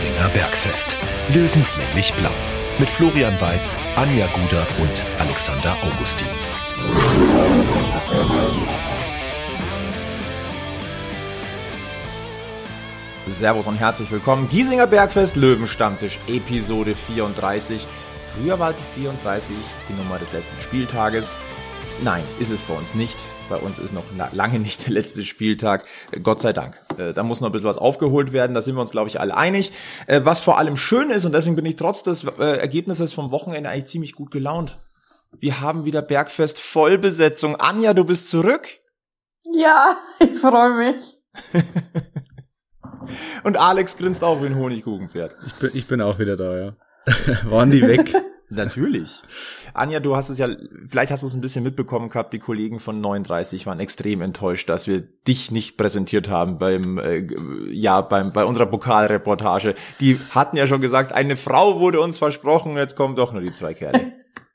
Giesinger Bergfest. Löwenslänglich blau. Mit Florian Weiß, Anja Guder und Alexander Augustin. Servus und herzlich willkommen. Giesinger Bergfest Löwenstammtisch Episode 34. Früher war die 34 die Nummer des letzten Spieltages. Nein, ist es bei uns nicht. Bei uns ist noch lange nicht der letzte Spieltag. Gott sei Dank. Äh, da muss noch ein bisschen was aufgeholt werden. Da sind wir uns, glaube ich, alle einig. Äh, was vor allem schön ist, und deswegen bin ich trotz des äh, Ergebnisses vom Wochenende eigentlich ziemlich gut gelaunt. Wir haben wieder Bergfest Vollbesetzung. Anja, du bist zurück. Ja, ich freue mich. Und Alex grinst auch wie ein Honigkuchenpferd. Ich bin, ich bin auch wieder da, ja. Waren die weg? Natürlich. Anja, du hast es ja, vielleicht hast du es ein bisschen mitbekommen gehabt, die Kollegen von 39 waren extrem enttäuscht, dass wir dich nicht präsentiert haben beim, äh, ja, beim, bei unserer Pokalreportage. Die hatten ja schon gesagt, eine Frau wurde uns versprochen, jetzt kommen doch nur die zwei Kerle.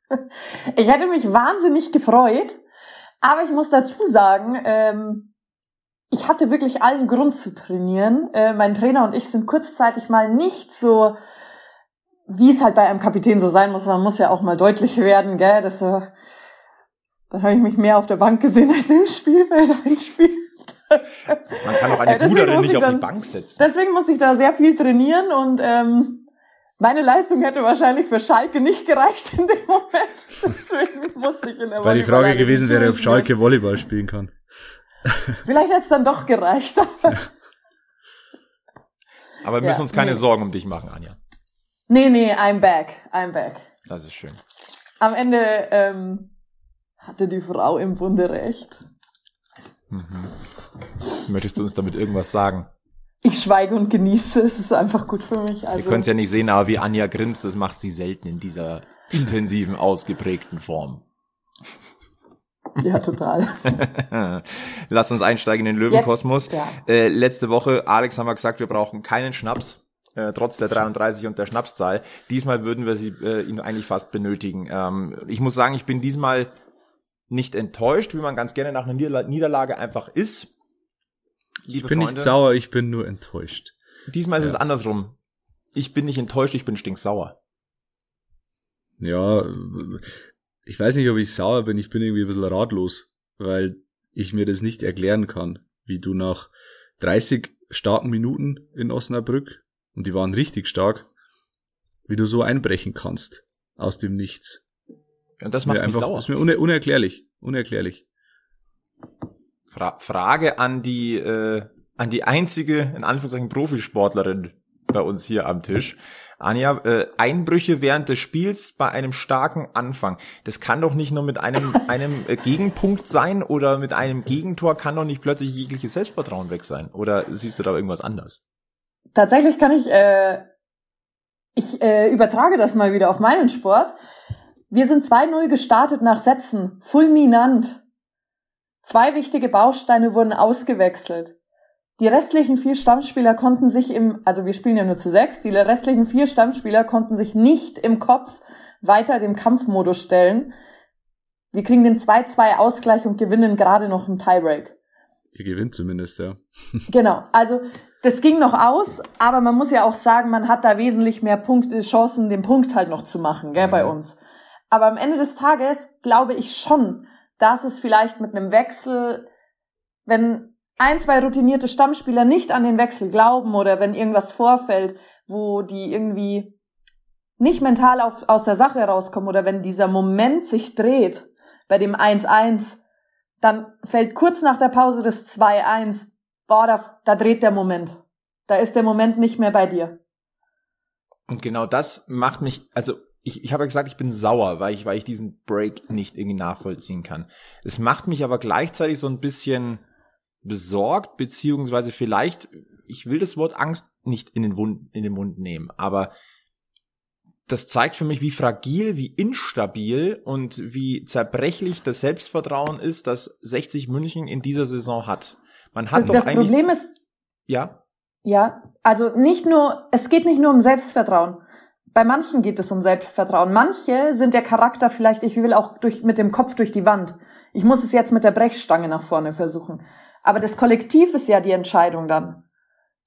ich hätte mich wahnsinnig gefreut, aber ich muss dazu sagen, ähm, ich hatte wirklich allen Grund zu trainieren. Äh, mein Trainer und ich sind kurzzeitig mal nicht so wie es halt bei einem Kapitän so sein muss, man muss ja auch mal deutlich werden, gell, dass äh, dann habe ich mich mehr auf der Bank gesehen als im Spielfeld einspielt. Man kann auch eine äh, Guderin nicht auf dann, die Bank setzen. Deswegen muss ich da sehr viel trainieren und ähm, meine Leistung hätte wahrscheinlich für Schalke nicht gereicht in dem Moment. Deswegen musste ich in der Weil die Frage gewesen wäre, ob Schalke Volleyball spielen kann. Vielleicht hätte es dann doch gereicht. Ja. Aber wir müssen ja, uns keine nee. Sorgen um dich machen, Anja. Nee, nee, I'm back. I'm back. Das ist schön. Am Ende ähm, hatte die Frau im Bunde recht. Mhm. Möchtest du uns damit irgendwas sagen? Ich schweige und genieße. Es ist einfach gut für mich. Also. Ihr könnt es ja nicht sehen, aber wie Anja grinst, das macht sie selten in dieser intensiven, ausgeprägten Form. Ja, total. Lass uns einsteigen in den Löwenkosmos. Ja. Äh, letzte Woche, Alex haben wir gesagt, wir brauchen keinen Schnaps äh, trotz der 33 und der Schnapszahl. Diesmal würden wir sie äh, ihn eigentlich fast benötigen. Ähm, ich muss sagen, ich bin diesmal nicht enttäuscht, wie man ganz gerne nach einer Niederla Niederlage einfach ist. Liebe ich bin Freunde, nicht sauer, ich bin nur enttäuscht. Diesmal ist ja. es andersrum. Ich bin nicht enttäuscht, ich bin stinksauer. Ja, ich weiß nicht, ob ich sauer bin, ich bin irgendwie ein bisschen ratlos, weil ich mir das nicht erklären kann, wie du nach 30 starken Minuten in Osnabrück und die waren richtig stark, wie du so einbrechen kannst aus dem Nichts. Und das, macht mich einfach, sauer. ist mir uner unerklärlich, unerklärlich. Fra Frage an die äh, an die einzige in Anführungszeichen Profisportlerin bei uns hier am Tisch. Anja, äh, Einbrüche während des Spiels bei einem starken Anfang. Das kann doch nicht nur mit einem, einem äh, Gegenpunkt sein oder mit einem Gegentor kann doch nicht plötzlich jegliches Selbstvertrauen weg sein. Oder siehst du da irgendwas anders? Tatsächlich kann ich, äh, ich äh, übertrage das mal wieder auf meinen Sport. Wir sind 2-0 gestartet nach Sätzen, fulminant. Zwei wichtige Bausteine wurden ausgewechselt. Die restlichen vier Stammspieler konnten sich im, also wir spielen ja nur zu sechs, die restlichen vier Stammspieler konnten sich nicht im Kopf weiter dem Kampfmodus stellen. Wir kriegen den 2-2 Ausgleich und gewinnen gerade noch einen Tiebreak. Ihr gewinnt zumindest, ja. genau. Also das ging noch aus, aber man muss ja auch sagen, man hat da wesentlich mehr Punkte, Chancen, den Punkt halt noch zu machen, gell, mhm. bei uns. Aber am Ende des Tages glaube ich schon, dass es vielleicht mit einem Wechsel, wenn ein, zwei routinierte Stammspieler nicht an den Wechsel glauben oder wenn irgendwas vorfällt, wo die irgendwie nicht mental auf, aus der Sache rauskommen oder wenn dieser Moment sich dreht bei dem 1-1, dann fällt kurz nach der Pause das 2-1, boah, da, da dreht der Moment. Da ist der Moment nicht mehr bei dir. Und genau das macht mich, also ich, ich habe ja gesagt, ich bin sauer, weil ich, weil ich diesen Break nicht irgendwie nachvollziehen kann. Es macht mich aber gleichzeitig so ein bisschen besorgt, beziehungsweise vielleicht, ich will das Wort Angst nicht in den, Wund, in den Mund nehmen, aber das zeigt für mich, wie fragil, wie instabil und wie zerbrechlich das Selbstvertrauen ist, das 60 München in dieser Saison hat. Man hat das doch eigentlich. Das Problem ist. Ja. Ja, also nicht nur, es geht nicht nur um Selbstvertrauen. Bei manchen geht es um Selbstvertrauen. Manche sind der Charakter vielleicht, ich will auch durch, mit dem Kopf durch die Wand. Ich muss es jetzt mit der Brechstange nach vorne versuchen. Aber das Kollektiv ist ja die Entscheidung dann.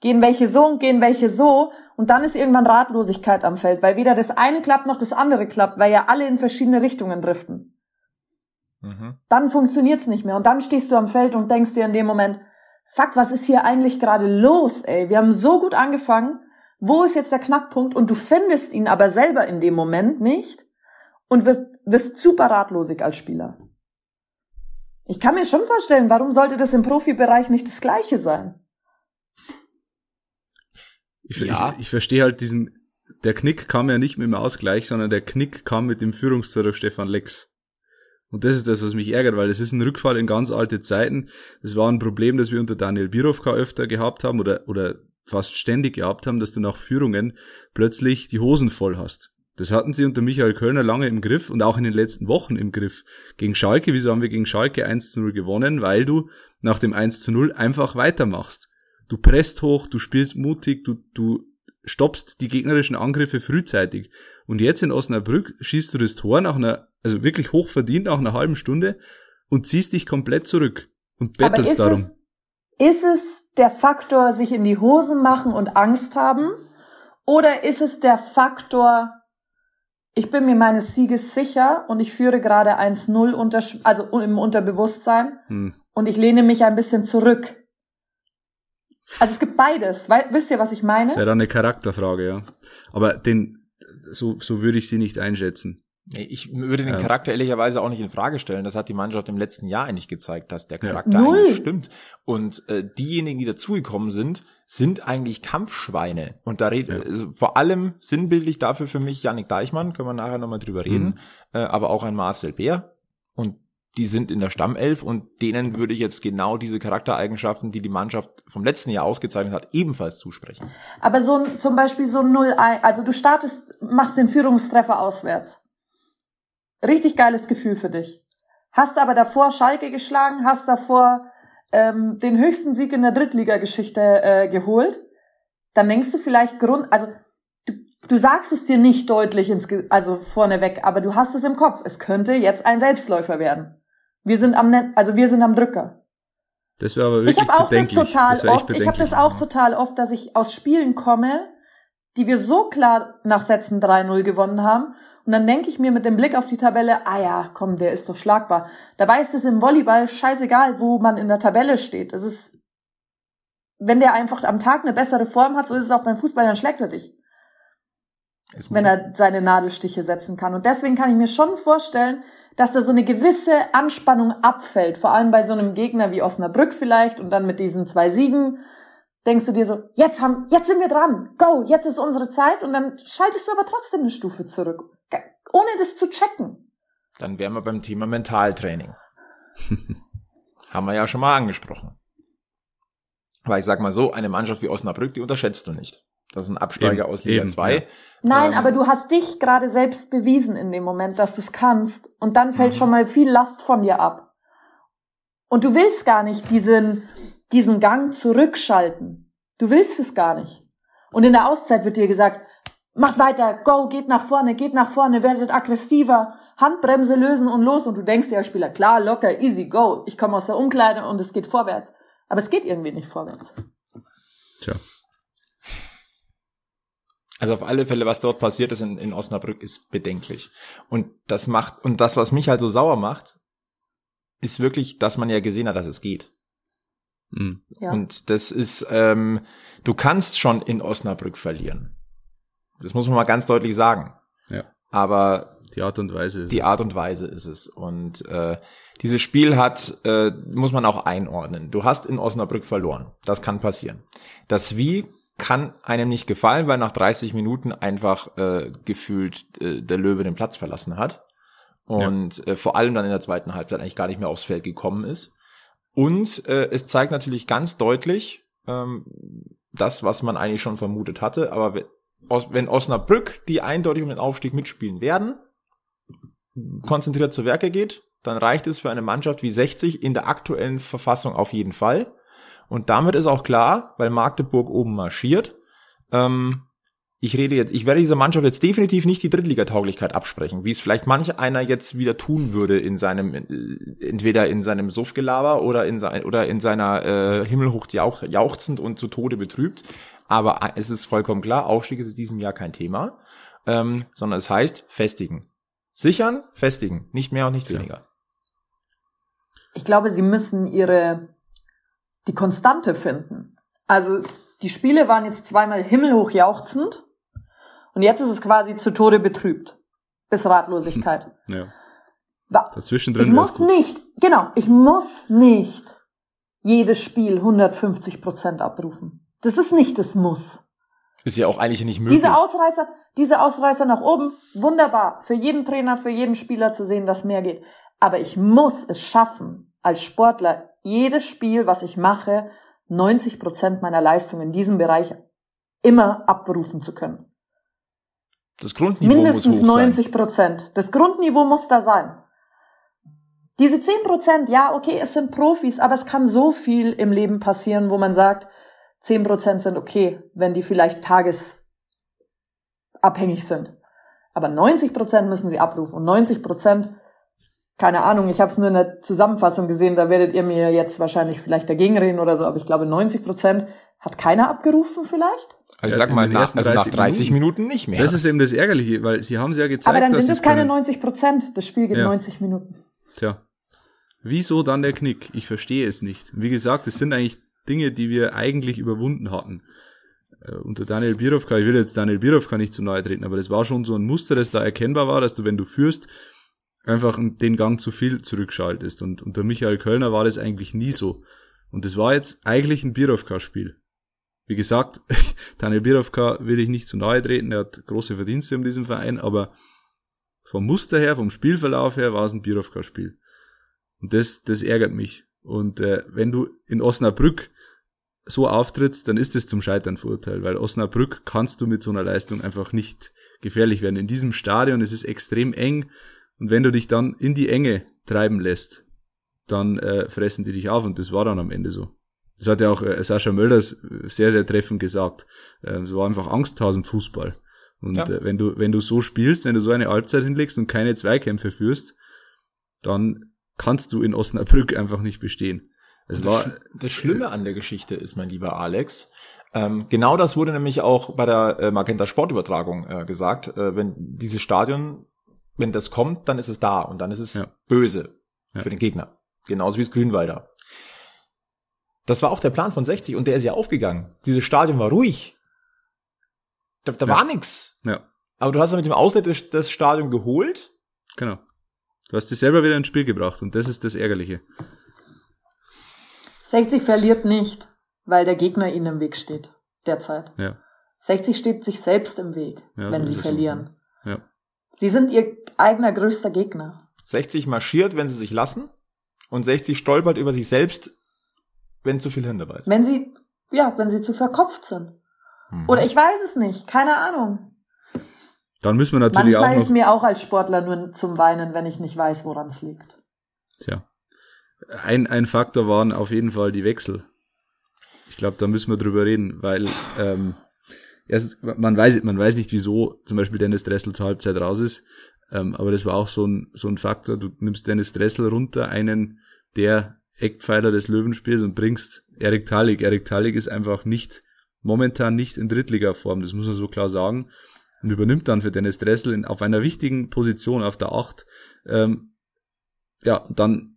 Gehen welche so und gehen welche so und dann ist irgendwann Ratlosigkeit am Feld, weil weder das eine klappt noch das andere klappt, weil ja alle in verschiedene Richtungen driften. Mhm. Dann funktioniert's nicht mehr und dann stehst du am Feld und denkst dir in dem Moment, fuck, was ist hier eigentlich gerade los, ey? Wir haben so gut angefangen, wo ist jetzt der Knackpunkt und du findest ihn aber selber in dem Moment nicht und wirst, wirst super ratlosig als Spieler. Ich kann mir schon vorstellen, warum sollte das im Profibereich nicht das Gleiche sein? Ich, ja. ich, ich verstehe halt diesen, der Knick kam ja nicht mit dem Ausgleich, sondern der Knick kam mit dem Führungstor durch Stefan Lex. Und das ist das, was mich ärgert, weil das ist ein Rückfall in ganz alte Zeiten. Das war ein Problem, das wir unter Daniel Birovka öfter gehabt haben oder, oder fast ständig gehabt haben, dass du nach Führungen plötzlich die Hosen voll hast. Das hatten sie unter Michael Kölner lange im Griff und auch in den letzten Wochen im Griff. Gegen Schalke, wieso haben wir gegen Schalke 1 zu 0 gewonnen? Weil du nach dem 1 zu 0 einfach weitermachst. Du presst hoch, du spielst mutig, du, du stoppst die gegnerischen Angriffe frühzeitig. Und jetzt in Osnabrück schießt du das Tor nach einer, also wirklich hoch verdient nach einer halben Stunde und ziehst dich komplett zurück und bettelst darum. Es, ist es der Faktor, sich in die Hosen machen und Angst haben? Oder ist es der Faktor, ich bin mir meines Sieges sicher und ich führe gerade 1-0 unter, also im Unterbewusstsein hm. und ich lehne mich ein bisschen zurück. Also es gibt beides. Weil, wisst ihr, was ich meine? Das wäre dann eine Charakterfrage, ja. Aber den, so, so würde ich sie nicht einschätzen. Ich würde den Charakter ehrlicherweise auch nicht in Frage stellen. Das hat die Mannschaft im letzten Jahr eigentlich gezeigt, dass der Charakter ja. eigentlich stimmt. Und äh, diejenigen, die dazugekommen sind, sind eigentlich Kampfschweine. Und da redet ja. also vor allem sinnbildlich dafür für mich Janik Deichmann, können wir nachher nochmal drüber reden, mhm. äh, aber auch ein Marcel Bär. Und die sind in der Stammelf und denen würde ich jetzt genau diese Charaktereigenschaften, die die Mannschaft vom letzten Jahr ausgezeichnet hat, ebenfalls zusprechen. Aber so zum Beispiel so 0 also du startest, machst den Führungstreffer auswärts. Richtig geiles Gefühl für dich. Hast aber davor Schalke geschlagen, hast davor ähm, den höchsten Sieg in der Drittligageschichte äh, geholt. Dann denkst du vielleicht Grund, also du, du sagst es dir nicht deutlich ins, also vorneweg, aber du hast es im Kopf. Es könnte jetzt ein Selbstläufer werden. Wir sind am, Net also wir sind am Drücker. Das wäre aber wirklich Ich habe auch das total das oft. Ich habe das auch total oft, dass ich aus Spielen komme, die wir so klar nach Sätzen 3-0 gewonnen haben. Und dann denke ich mir mit dem Blick auf die Tabelle, ah ja, komm, der ist doch schlagbar. Dabei ist es im Volleyball scheißegal, wo man in der Tabelle steht. Es ist, wenn der einfach am Tag eine bessere Form hat, so ist es auch beim Fußball, dann schlägt er dich. Wenn er seine Nadelstiche setzen kann. Und deswegen kann ich mir schon vorstellen, dass da so eine gewisse Anspannung abfällt, vor allem bei so einem Gegner wie Osnabrück vielleicht und dann mit diesen zwei Siegen denkst du dir so, jetzt haben, jetzt sind wir dran, go, jetzt ist unsere Zeit und dann schaltest du aber trotzdem eine Stufe zurück, ohne das zu checken. Dann wären wir beim Thema Mentaltraining. haben wir ja schon mal angesprochen. Weil ich sag mal so, eine Mannschaft wie Osnabrück, die unterschätzt du nicht. Das ist ein Absteiger eben, aus Liga 2. Ja. Nein, ähm, aber du hast dich gerade selbst bewiesen in dem Moment, dass du es kannst. Und dann fällt mhm. schon mal viel Last von dir ab. Und du willst gar nicht diesen, diesen Gang zurückschalten. Du willst es gar nicht. Und in der Auszeit wird dir gesagt, macht weiter, go, geht nach vorne, geht nach vorne, werdet aggressiver, Handbremse lösen und los. Und du denkst dir als Spieler, klar, locker, easy, go. Ich komme aus der Umkleide und es geht vorwärts. Aber es geht irgendwie nicht vorwärts. Tja. Also auf alle Fälle, was dort passiert ist in, in Osnabrück, ist bedenklich. Und das macht, und das, was mich halt so sauer macht, ist wirklich, dass man ja gesehen hat, dass es geht. Mhm. Ja. Und das ist, ähm, du kannst schon in Osnabrück verlieren. Das muss man mal ganz deutlich sagen. Ja. Aber die Art und Weise ist die es. Art und Weise ist es. Und äh, dieses Spiel hat, äh, muss man auch einordnen. Du hast in Osnabrück verloren. Das kann passieren. Das Wie kann einem nicht gefallen, weil nach 30 Minuten einfach äh, gefühlt äh, der Löwe den Platz verlassen hat und ja. äh, vor allem dann in der zweiten Halbzeit eigentlich gar nicht mehr aufs Feld gekommen ist. Und äh, es zeigt natürlich ganz deutlich ähm, das, was man eigentlich schon vermutet hatte. Aber wenn, wenn Osnabrück, die eindeutig um den Aufstieg mitspielen werden, konzentriert zu Werke geht, dann reicht es für eine Mannschaft wie 60 in der aktuellen Verfassung auf jeden Fall. Und damit ist auch klar, weil Magdeburg oben marschiert, ähm, ich rede jetzt, ich werde dieser Mannschaft jetzt definitiv nicht die Drittligatauglichkeit absprechen, wie es vielleicht manch einer jetzt wieder tun würde in seinem, äh, entweder in seinem Suffgelaber oder in, sein, oder in seiner äh, Himmelhoch jauch, jauchzend und zu Tode betrübt. Aber äh, es ist vollkommen klar, Aufstieg ist in diesem Jahr kein Thema, ähm, sondern es heißt festigen. Sichern, festigen, nicht mehr und nicht weniger. Ich glaube, sie müssen ihre, die Konstante finden. Also, die Spiele waren jetzt zweimal himmelhoch jauchzend und jetzt ist es quasi zu Tode betrübt. Bis Ratlosigkeit. Ja. Wa- Dazwischen Ich drin wär's muss gut. nicht, genau, ich muss nicht jedes Spiel 150 Prozent abrufen. Das ist nicht das Muss. Ist ja auch eigentlich nicht möglich. Diese Ausreißer, diese Ausreißer nach oben, wunderbar. Für jeden Trainer, für jeden Spieler zu sehen, dass mehr geht. Aber ich muss es schaffen, als Sportler, jedes Spiel, was ich mache, 90 Prozent meiner Leistung in diesem Bereich immer abrufen zu können. das Grundniveau Mindestens muss hoch 90 Prozent. Das Grundniveau muss da sein. Diese 10 Prozent, ja, okay, es sind Profis, aber es kann so viel im Leben passieren, wo man sagt, 10 Prozent sind okay, wenn die vielleicht tagesabhängig sind. Aber 90 Prozent müssen sie abrufen. Und 90 Prozent, keine Ahnung, ich habe es nur in der Zusammenfassung gesehen, da werdet ihr mir jetzt wahrscheinlich vielleicht dagegen reden oder so, aber ich glaube 90 Prozent hat keiner abgerufen vielleicht. Also ich sag mal, nach, ersten also nach 30 30 Minuten nicht mehr. Das ist eben das Ärgerliche, weil sie haben es ja gezeigt, Aber dann dass sind es keine können. 90 Prozent. Das Spiel geht Ja. 90 Minuten. Tja. Wieso dann der Knick? Ich verstehe es nicht. Wie gesagt, es sind eigentlich Dinge, die wir eigentlich überwunden hatten. Äh, unter Daniel Birovka, ich will jetzt Daniel Birovka nicht zu nahe treten, aber das war schon so ein Muster, das da erkennbar war, dass du, wenn du führst, einfach den Gang zu viel zurückschaltest. Und unter Michael Kölner war das eigentlich nie so. Und das war jetzt eigentlich ein Birovka-Spiel. Wie gesagt, Daniel Birovka will ich nicht zu nahe treten, er hat große Verdienste um diesen Verein, aber vom Muster her, vom Spielverlauf her war es ein Birovka-Spiel. Und das, das ärgert mich. Und äh, wenn du in Osnabrück so auftrittst, dann ist es zum Scheitern verurteilt, weil Osnabrück kannst du mit so einer Leistung einfach nicht gefährlich werden. In diesem Stadion ist es extrem eng und wenn du dich dann in die Enge treiben lässt, dann äh, fressen die dich auf und das war dann am Ende so. Das hat ja auch äh, Sascha Mölders sehr, sehr treffend gesagt. Äh, es war einfach Angsthausen Fußball. Und Ja. äh, wenn du, wenn du so spielst, wenn du so eine Halbzeit hinlegst und keine Zweikämpfe führst, dann kannst du in Osnabrück einfach nicht bestehen. Es Das, war, Sch- das Schlimme an der Geschichte ist, mein lieber Alex, ähm, genau das wurde nämlich auch bei der äh, Magenta Sportübertragung äh, gesagt. Äh, wenn dieses Stadion, wenn das kommt, dann ist es da und dann ist es Ja. böse Ja. für den Gegner. Genauso wie es Grünwalder. Das war auch der Plan von 60 und der ist ja aufgegangen. Dieses Stadion war ruhig. Da, da Ja. war nix. ja, Aber du hast ja mit dem Auslet das, Stadion geholt. genau. Du hast dich selber wieder ins Spiel gebracht und das ist das Ärgerliche. 60 verliert nicht, weil der Gegner ihnen im Weg steht. Derzeit. Ja, 60 steht sich selbst im Weg, Ja, wenn sie verlieren. Sie sind ihr eigener größter Gegner. 60 marschiert, wenn sie sich lassen. Und 60 stolpert über sich selbst, wenn zu viel ist. Wenn sie, ja, wenn sie zu verkopft sind. Mhm. Oder ich weiß es nicht, keine Ahnung. Dann müssen wir natürlich Manchmal auch ist noch, mir auch als Sportler nur zum Weinen, wenn ich nicht weiß, woran es liegt. tja, ein, ein Faktor waren auf jeden Fall die Wechsel. Ich glaube, da müssen wir drüber reden, weil ähm, erst, man weiß man weiß nicht, wieso zum Beispiel Dennis Dressel zur Halbzeit raus ist, ähm, aber das war auch so ein so ein Faktor. Du nimmst Dennis Dressel runter, einen der Eckpfeiler des Löwenspiels und bringst Erik Talik. Erik Talik ist einfach nicht momentan nicht in Drittliga-Form, das muss man so klar sagen. Und übernimmt dann für Dennis Dressel in, auf einer wichtigen Position auf der Acht. Ähm, ja, dann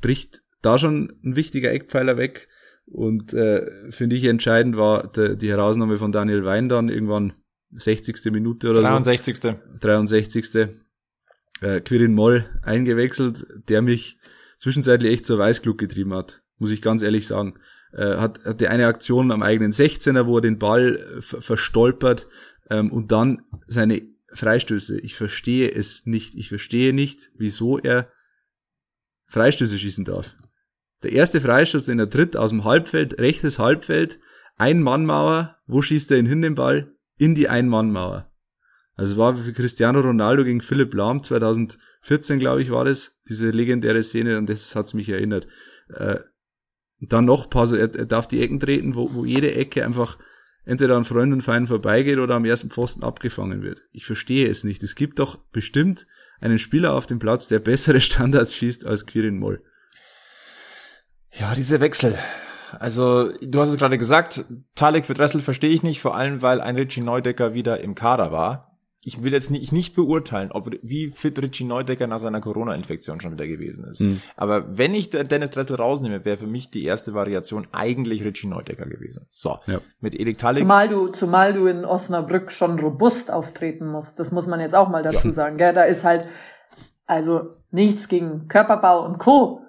bricht da schon ein wichtiger Eckpfeiler weg. Und äh, finde ich entscheidend war der, die Herausnahme von Daniel Wein dann irgendwann 60. Minute oder so. 63. 63. Äh, Quirin Moll eingewechselt, der mich zwischenzeitlich echt zur Weißglut getrieben hat, muss ich ganz ehrlich sagen. Äh, hat, hatte eine Aktion am eigenen 16er, wo er den Ball äh, ver verstolpert ähm, und dann seine Freistöße. Ich verstehe es nicht. Ich verstehe nicht, wieso er Freistöße schießen darf. Der erste Freistoß, den er tritt aus dem Halbfeld, rechtes Halbfeld, Ein-Mann-Mauer, wo schießt er ihn hin, den Ball? In die Ein-Mann-Mauer. Also war für Cristiano Ronaldo gegen Philipp Lahm 2014, glaube ich, war das, diese legendäre Szene und das hat's mich erinnert. Äh, dann noch paar, er, er darf die Ecken treten, wo, wo jede Ecke einfach, entweder an Freunden und Feinden vorbeigeht oder am ersten Pfosten abgefangen wird. Ich verstehe es nicht. Es gibt doch bestimmt einen Spieler auf dem Platz, der bessere Standards schießt als Quirin Moll. Ja, diese Wechsel. Also, du hast es gerade gesagt, Talik für Dressel verstehe ich nicht, vor allem weil ein Richie Neudecker wieder im Kader war ich will jetzt nicht, nicht beurteilen, ob wie fit Richie Neudecker nach seiner Corona-Infektion schon wieder gewesen ist. Mhm. Aber wenn ich Dennis Dressel rausnehme, wäre für mich die erste Variation eigentlich Richie Neudecker gewesen. So, ja. mit Edik Talik. Zumal du, zumal du in Osnabrück schon robust auftreten musst. Das muss man jetzt auch mal dazu ja. sagen. Gell? Da ist halt, also nichts gegen Körperbau und Co.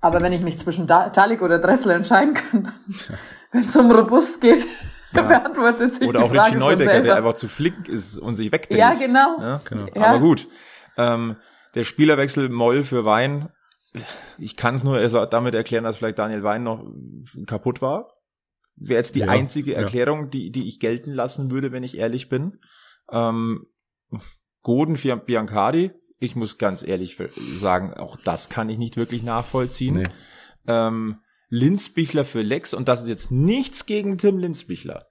Aber wenn ich mich zwischen Talik oder Dressel entscheiden kann, wenn es um robust geht, ja. beantwortet sich Oder auch Richie Neudecker, der einfach zu flink ist und sich wegdreht. Ja, genau. Ja? genau. Ja. Aber gut. Ähm, der Spielerwechsel Moll für Wein, ich kann es nur damit erklären, dass vielleicht Daniel Wein noch kaputt war. Wäre jetzt die ja, einzige Erklärung, die, die ich gelten lassen würde, wenn ich ehrlich bin. Ähm, Goden für Biancardi, ich muss ganz ehrlich sagen, auch das kann ich nicht wirklich nachvollziehen. Nee. Ähm, Linzbichler für Lex und das ist jetzt nichts gegen Tim Linzbichler.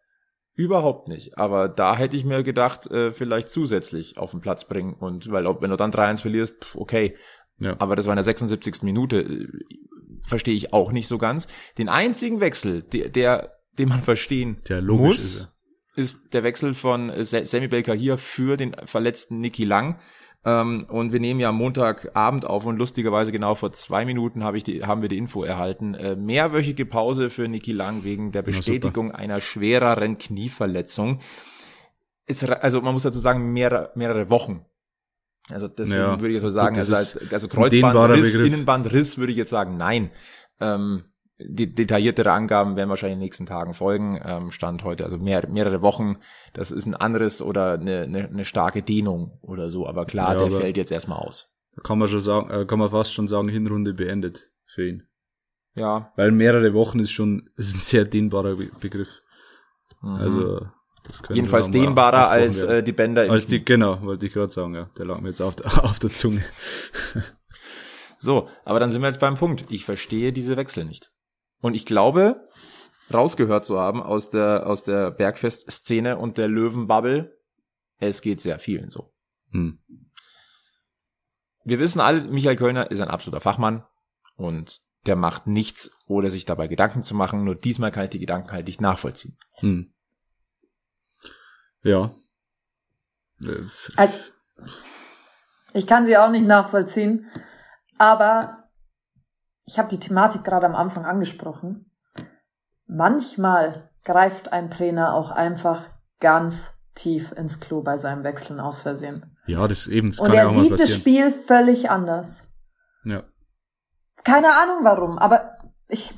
Überhaupt nicht. Aber da hätte ich mir gedacht, äh, vielleicht zusätzlich auf den Platz bringen. Und weil wenn du dann 3-1 verlierst, pff, okay. Ja. Aber das war in der 76. Minute. Äh, verstehe ich auch nicht so ganz. Den einzigen Wechsel, der, der den man verstehen der muss, ist, ist, der Wechsel von Sammy Belka hier für den verletzten Niki Lang. Ähm, und wir nehmen ja Montagabend auf und lustigerweise genau vor zwei Minuten hab ich die, haben wir die Info erhalten. Äh, mehrwöchige Pause für Niki Lang wegen der Bestätigung einer schwereren Knieverletzung. Ist, also man muss dazu sagen, mehrere, mehrere Wochen. Also deswegen ja, würde ich jetzt mal sagen, gut, also, also Kreuzbandriss, Innenbandriss würde ich jetzt sagen, nein. Ähm, die detailliertere Angaben werden wahrscheinlich in den nächsten Tagen folgen. Ähm, Stand heute, also mehr, mehrere Wochen. Das ist ein anderes oder eine, eine, eine starke Dehnung oder so. Aber klar, ja, der aber fällt jetzt erstmal aus. Da kann man schon sagen, äh, kann man fast schon sagen, Hinrunde beendet für ihn. Ja. Weil mehrere Wochen ist schon ist ein sehr dehnbarer Begriff. Mhm. Also das Jedenfalls dehnbarer als äh, die Bänder im Als die, genau, wollte ich gerade sagen, ja. Der lag mir jetzt auf, auf der Zunge. so, aber dann sind wir jetzt beim Punkt. Ich verstehe diese Wechsel nicht. Und ich glaube, rausgehört zu haben aus der, aus der Bergfest-Szene und der Löwenbubble, es geht sehr vielen so. Hm. Wir wissen alle, Michael Kölner ist ein absoluter Fachmann und der macht nichts, ohne sich dabei Gedanken zu machen. Nur diesmal kann ich die Gedanken halt nicht nachvollziehen. Hm. Ja. Also, ich kann sie auch nicht nachvollziehen, aber ich habe die Thematik gerade am Anfang angesprochen. Manchmal greift ein Trainer auch einfach ganz tief ins Klo bei seinem Wechseln aus Versehen. Ja, das eben. Das Und er ja sieht das Spiel völlig anders. Ja. Keine Ahnung warum, aber ich.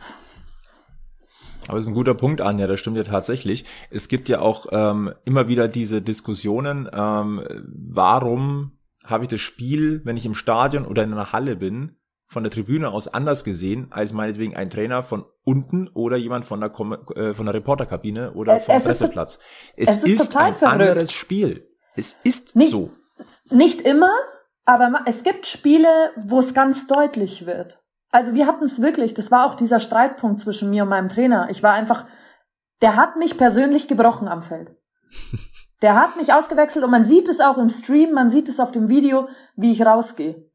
Aber es ist ein guter Punkt, Anja, das stimmt ja tatsächlich. Es gibt ja auch ähm, immer wieder diese Diskussionen, ähm, warum habe ich das Spiel, wenn ich im Stadion oder in einer Halle bin, von der Tribüne aus anders gesehen als meinetwegen ein Trainer von unten oder jemand von der, Kom äh, von der Reporterkabine oder vom es Presseplatz. Ist, es, es ist, ist ein verrückt. anderes Spiel. Es ist nicht, so. Nicht immer, aber es gibt Spiele, wo es ganz deutlich wird. Also wir hatten es wirklich, das war auch dieser Streitpunkt zwischen mir und meinem Trainer. Ich war einfach, der hat mich persönlich gebrochen am Feld. Der hat mich ausgewechselt und man sieht es auch im Stream, man sieht es auf dem Video, wie ich rausgehe.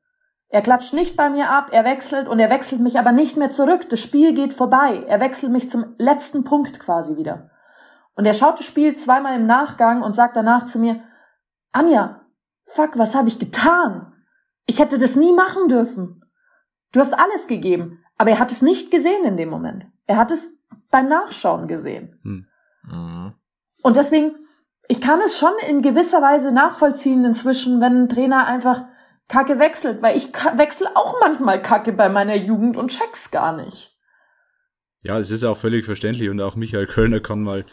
Er klatscht nicht bei mir ab, er wechselt und er wechselt mich aber nicht mehr zurück. Das Spiel geht vorbei. Er wechselt mich zum letzten Punkt quasi wieder. Und er schaut das Spiel zweimal im Nachgang und sagt danach zu mir, Anja, fuck, was habe ich getan? Ich hätte das nie machen dürfen. Du hast alles gegeben, aber er hat es nicht gesehen in dem Moment. Er hat es beim Nachschauen gesehen. Hm. Mhm. Und deswegen, ich kann es schon in gewisser Weise nachvollziehen inzwischen, wenn ein Trainer einfach Kacke wechselt, weil ich wechsle auch manchmal Kacke bei meiner Jugend und check's gar nicht. Ja, es ist auch völlig verständlich und auch Michael Kölner kann mal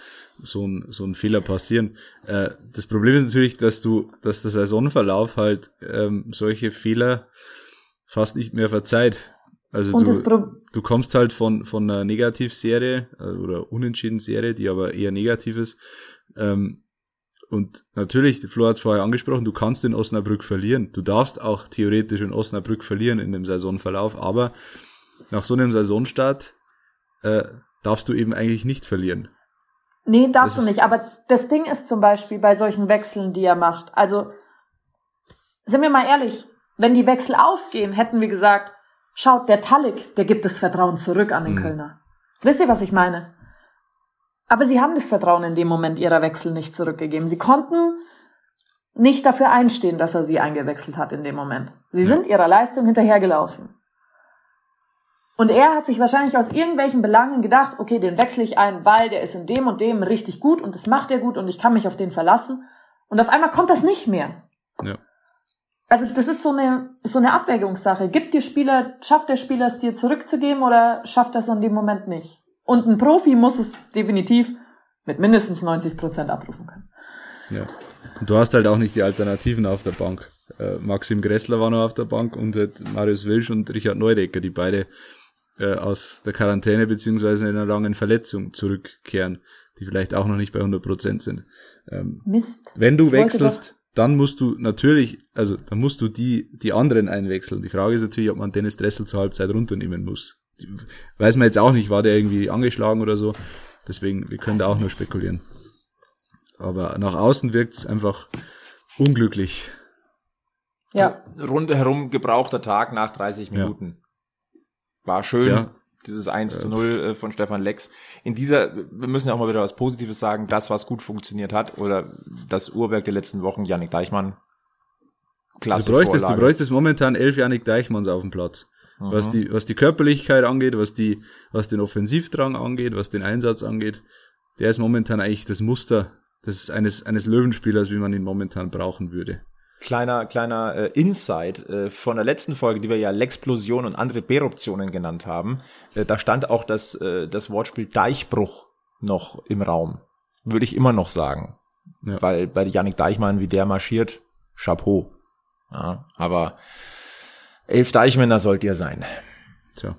so ein, so ein Fehler passieren. Äh, das Problem ist natürlich, dass du, dass der Saisonverlauf halt ähm, solche Fehler fast nicht mehr verzeiht. Also du, du kommst halt von, von einer Negativserie äh, oder Unentschieden Serie, die aber eher negativ ist, ähm, und natürlich, Flo hat es vorher angesprochen, du kannst in Osnabrück verlieren. Du darfst auch theoretisch in Osnabrück verlieren in dem Saisonverlauf, aber nach so einem Saisonstart äh, darfst du eben eigentlich nicht verlieren. Nee, darfst du nicht. Aber das Ding ist zum Beispiel bei solchen Wechseln, die er macht. Also, sind wir mal ehrlich, wenn die Wechsel aufgehen, hätten wir gesagt, schaut, der Talik, der gibt das Vertrauen zurück an den mhm. Kölner. Wisst ihr, was ich meine? Aber sie haben das Vertrauen in dem Moment ihrer Wechsel nicht zurückgegeben. Sie konnten nicht dafür einstehen, dass er sie eingewechselt hat in dem Moment. Sie ja. sind ihrer Leistung hinterhergelaufen. Und er hat sich wahrscheinlich aus irgendwelchen Belangen gedacht, okay, den wechsle ich ein, weil der ist in dem und dem richtig gut und das macht er gut und ich kann mich auf den verlassen. Und auf einmal kommt das nicht mehr. Ja. Also das ist so eine, so eine Abwägungssache. Gibt dir Spieler, schafft der Spieler es dir zurückzugeben oder schafft er es an dem Moment nicht? Und ein Profi muss es definitiv mit mindestens 90 Prozent abrufen können. Ja. Und du hast halt auch nicht die Alternativen auf der Bank. Äh, Maxim Gressler war noch auf der Bank und halt Marius Wilsch und Richard Neudecker, die beide äh, aus der Quarantäne beziehungsweise in einer langen Verletzung zurückkehren, die vielleicht auch noch nicht bei 100 Prozent sind. Ähm, Mist. Wenn du ich wechselst, dann musst du natürlich, also dann musst du die, die anderen einwechseln. Die Frage ist natürlich, ob man Dennis Dressel zur Halbzeit runternehmen muss. Weiß man jetzt auch nicht, war der irgendwie angeschlagen oder so. Deswegen, wir können da auch nur spekulieren. Aber nach außen wirkt's einfach unglücklich. Ja. Also, rundherum gebrauchter Tag nach 30 Minuten. Ja. War schön. Ja. Dieses 1 zu 0 äh, von Stefan Lex. In dieser, wir müssen ja auch mal wieder was Positives sagen, das, was gut funktioniert hat, oder das Uhrwerk der letzten Wochen, Janik Deichmann. Klasse. Du bräuchtest, du bräuchtest momentan elf Janik Deichmanns auf dem Platz. Mhm. Was die, was die Körperlichkeit angeht, was die, was den Offensivdrang angeht, was den Einsatz angeht. Der ist momentan eigentlich das Muster des, eines, eines Löwenspielers, wie man ihn momentan brauchen würde kleiner kleiner äh, Insight äh, von der letzten Folge, die wir ja Lexplosion und andere Beruptionen genannt haben. Äh, da stand auch das äh, das Wortspiel Deichbruch noch im Raum. Würde ich immer noch sagen. Ja. Weil bei Yannick Deichmann, wie der marschiert, Chapeau. Ja, aber elf Deichmänner sollt ihr sein. Tja.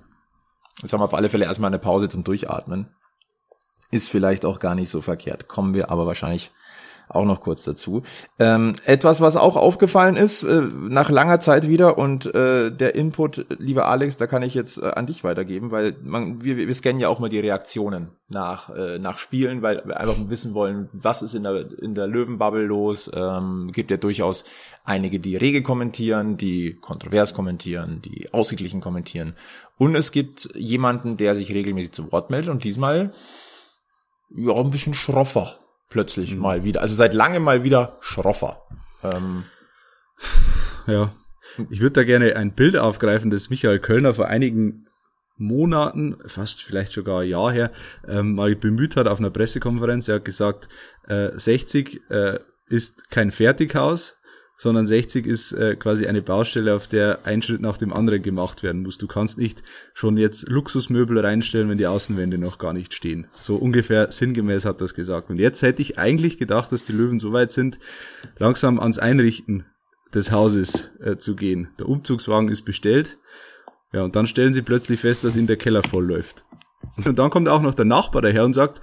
Jetzt haben wir auf alle Fälle erstmal eine Pause zum Durchatmen. Ist vielleicht auch gar nicht so verkehrt. Kommen wir aber wahrscheinlich auch noch kurz dazu. Ähm, etwas, was auch aufgefallen ist, äh, nach langer Zeit wieder und äh, der Input, lieber Alex, da kann ich jetzt äh, an dich weitergeben, weil man, wir, wir scannen ja auch mal die Reaktionen nach, äh, nach Spielen, weil wir einfach wissen wollen, was ist in der, in der Löwenbubble los. Ähm, gibt ja durchaus einige, die rege kommentieren, die kontrovers kommentieren, die ausgeglichen kommentieren. Und es gibt jemanden, der sich regelmäßig zu Wort meldet und diesmal ja ein bisschen schroffer plötzlich mhm. mal wieder. Also seit langem mal wieder schroffer. Ähm. Ja. Ich würde da gerne ein Bild aufgreifen, das Michael Kölner vor einigen Monaten, fast vielleicht sogar ein Jahr her, ähm, mal bemüht hat auf einer Pressekonferenz. Er hat gesagt, äh, 60 äh, ist kein Fertighaus, sondern 60 ist äh, quasi eine Baustelle, auf der ein Schritt nach dem anderen gemacht werden muss. Du kannst nicht schon jetzt Luxusmöbel reinstellen, wenn die Außenwände noch gar nicht stehen. So ungefähr sinngemäß hat das gesagt. Und jetzt hätte ich eigentlich gedacht, dass die Löwen so weit sind, langsam ans Einrichten des Hauses äh, zu gehen. Der Umzugswagen ist bestellt. Ja, und dann stellen sie plötzlich fest, dass ihnen der Keller voll läuft. Und dann kommt auch noch der Nachbar daher und sagt,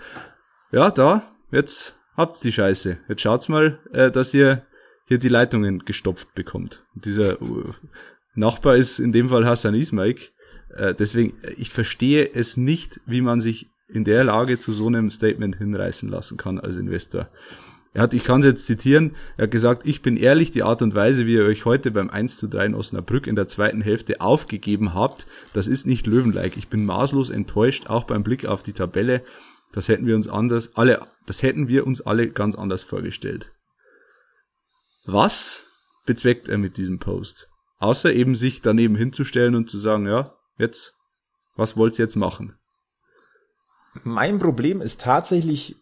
ja, da, jetzt habt's die Scheiße. Jetzt schaut's mal, äh, dass ihr hier die Leitungen gestopft bekommt. Dieser uh, Nachbar ist in dem Fall Hassan Ismaik. Äh, deswegen, ich verstehe es nicht, wie man sich in der Lage zu so einem Statement hinreißen lassen kann als Investor. Er hat, ich kann es jetzt zitieren, er hat gesagt, ich bin ehrlich, die Art und Weise, wie ihr euch heute beim 1 zu 3 in Osnabrück in der zweiten Hälfte aufgegeben habt, das ist nicht löwenlike. Ich bin maßlos enttäuscht, auch beim Blick auf die Tabelle. Das hätten wir uns anders, alle, das hätten wir uns alle ganz anders vorgestellt. Was bezweckt er mit diesem Post? Außer eben sich daneben hinzustellen und zu sagen, ja, jetzt, was wollt's jetzt machen? Mein Problem ist tatsächlich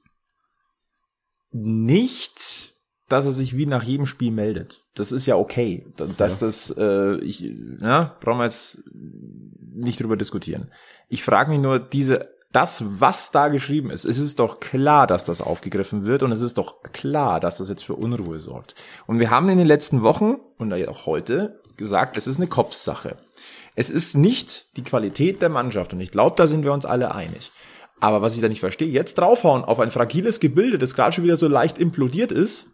nicht, dass er sich wie nach jedem Spiel meldet. Das ist ja okay. Dass ja. das, äh, ich, ja, brauchen wir jetzt nicht drüber diskutieren. Ich frage mich nur, diese das, was da geschrieben ist, es ist doch klar, dass das aufgegriffen wird und es ist doch klar, dass das jetzt für Unruhe sorgt. Und wir haben in den letzten Wochen und auch heute gesagt, es ist eine Kopfsache. Es ist nicht die Qualität der Mannschaft und ich glaube, da sind wir uns alle einig. Aber was ich da nicht verstehe, jetzt draufhauen auf ein fragiles Gebilde, das gerade schon wieder so leicht implodiert ist,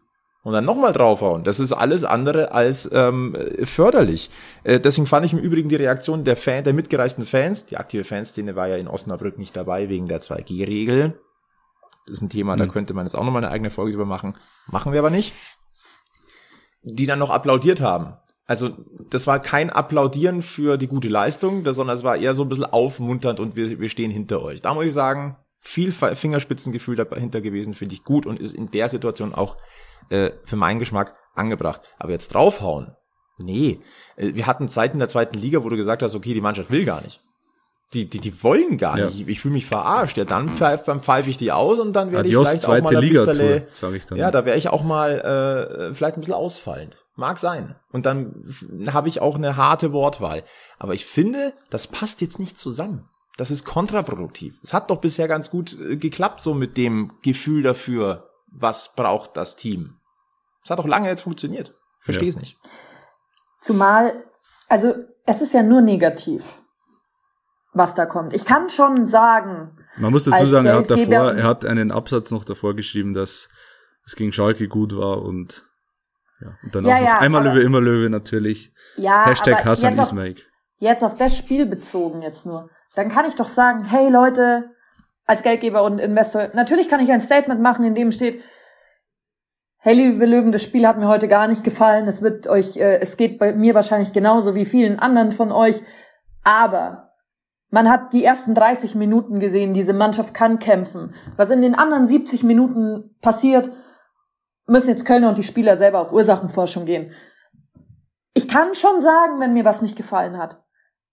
und dann nochmal draufhauen. Das ist alles andere als ähm, förderlich. Äh, deswegen fand ich im Übrigen die Reaktion der Fan, der mitgereisten Fans, die aktive Fanszene war ja in Osnabrück nicht dabei wegen der 2G-Regel, Das ist ein Thema, da könnte man jetzt auch nochmal eine eigene Folge drüber machen. Machen wir aber nicht. Die dann noch applaudiert haben. Also das war kein Applaudieren für die gute Leistung, sondern es war eher so ein bisschen aufmunternd und wir, wir stehen hinter euch. Da muss ich sagen, viel Fingerspitzengefühl dahinter gewesen, finde ich gut und ist in der Situation auch äh, für meinen Geschmack angebracht. Aber jetzt draufhauen, nee. Äh, wir hatten Zeiten in der zweiten Liga, wo du gesagt hast, okay, die Mannschaft will gar nicht. Die, die, die wollen gar Ja. nicht. Ich, ich fühle mich verarscht. Ja, dann pfeife dann pfeife ich die aus und dann werde ich vielleicht auch mal zweite ein bisschen, sag ich dann. ja, da wäre ich auch mal äh, vielleicht ein bisschen ausfallend. Mag sein. Und dann habe ich auch eine harte Wortwahl. Aber ich finde, das passt jetzt nicht zusammen. Das ist kontraproduktiv. Es hat doch bisher ganz gut äh, geklappt, so mit dem Gefühl dafür, was braucht das Team. Es hat doch lange jetzt funktioniert. Verstehe es nicht. Zumal, also es ist ja nur negativ, was da kommt. Ich kann schon sagen, Man muss dazu sagen, er hat davor, er hat einen Absatz noch davor geschrieben, dass es gegen Schalke gut war und ja, und dann Ja, auch noch ja, einmal aber- Löwe, immer Löwe natürlich. ja, Hashtag aber Hassan Ismail. jetzt auf das Spiel bezogen jetzt nur, dann kann ich doch sagen, hey Leute, als Geldgeber und Investor, natürlich kann ich ein Statement machen, in dem steht, hey liebe Löwen, das Spiel hat mir heute gar nicht gefallen, es wird euch, äh, es geht bei mir wahrscheinlich genauso wie vielen anderen von euch, aber man hat die ersten 30 Minuten gesehen, diese Mannschaft kann kämpfen. Was in den anderen 70 Minuten passiert, müssen jetzt Kölner und die Spieler selber auf Ursachenforschung gehen. Ich kann schon sagen, wenn mir was nicht gefallen hat.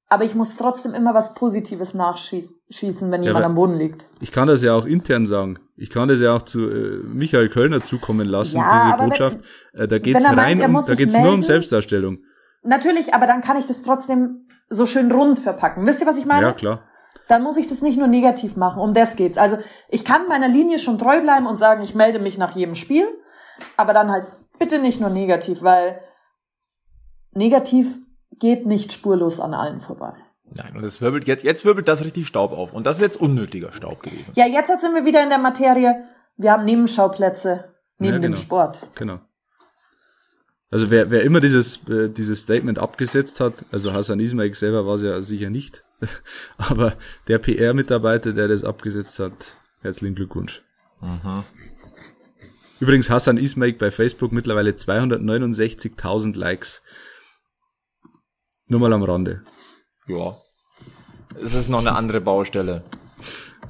Aber ich muss trotzdem immer was Positives nachschießen, wenn jemand aber- am Boden liegt. Ich kann das ja auch intern sagen. Ich kann das ja auch zu äh, Michael Kölner zukommen lassen, Ja, diese aber wenn- Botschaft. äh, da geht's meint, rein er um, da geht's nur um melden, Selbstdarstellung. Natürlich, aber dann kann ich das trotzdem so schön rund verpacken. Wisst ihr, was ich meine? Ja, klar. Dann muss ich das nicht nur negativ machen. Um das geht's. Also ich kann meiner Linie schon treu bleiben und sagen, ich melde mich nach jedem Spiel, aber dann halt bitte nicht nur negativ, weil negativ geht nicht spurlos an allen vorbei. Nein, und es wirbelt jetzt, jetzt wirbelt das richtig Staub auf. Und das ist jetzt unnötiger Staub gewesen. Ja, jetzt sind wir wieder in der Materie. Wir haben Nebenschauplätze neben Ja, dem genau. Sport. Genau. Also wer, wer immer dieses, äh, dieses Statement abgesetzt hat, also Hassan Ismail selber war es ja sicher nicht, aber der PR-Mitarbeiter, der das abgesetzt hat, herzlichen Glückwunsch. Übrigens Hassan Ismail bei Facebook mittlerweile 269.000 Likes. Nur mal am Rande. Ja. Es ist noch eine andere Baustelle.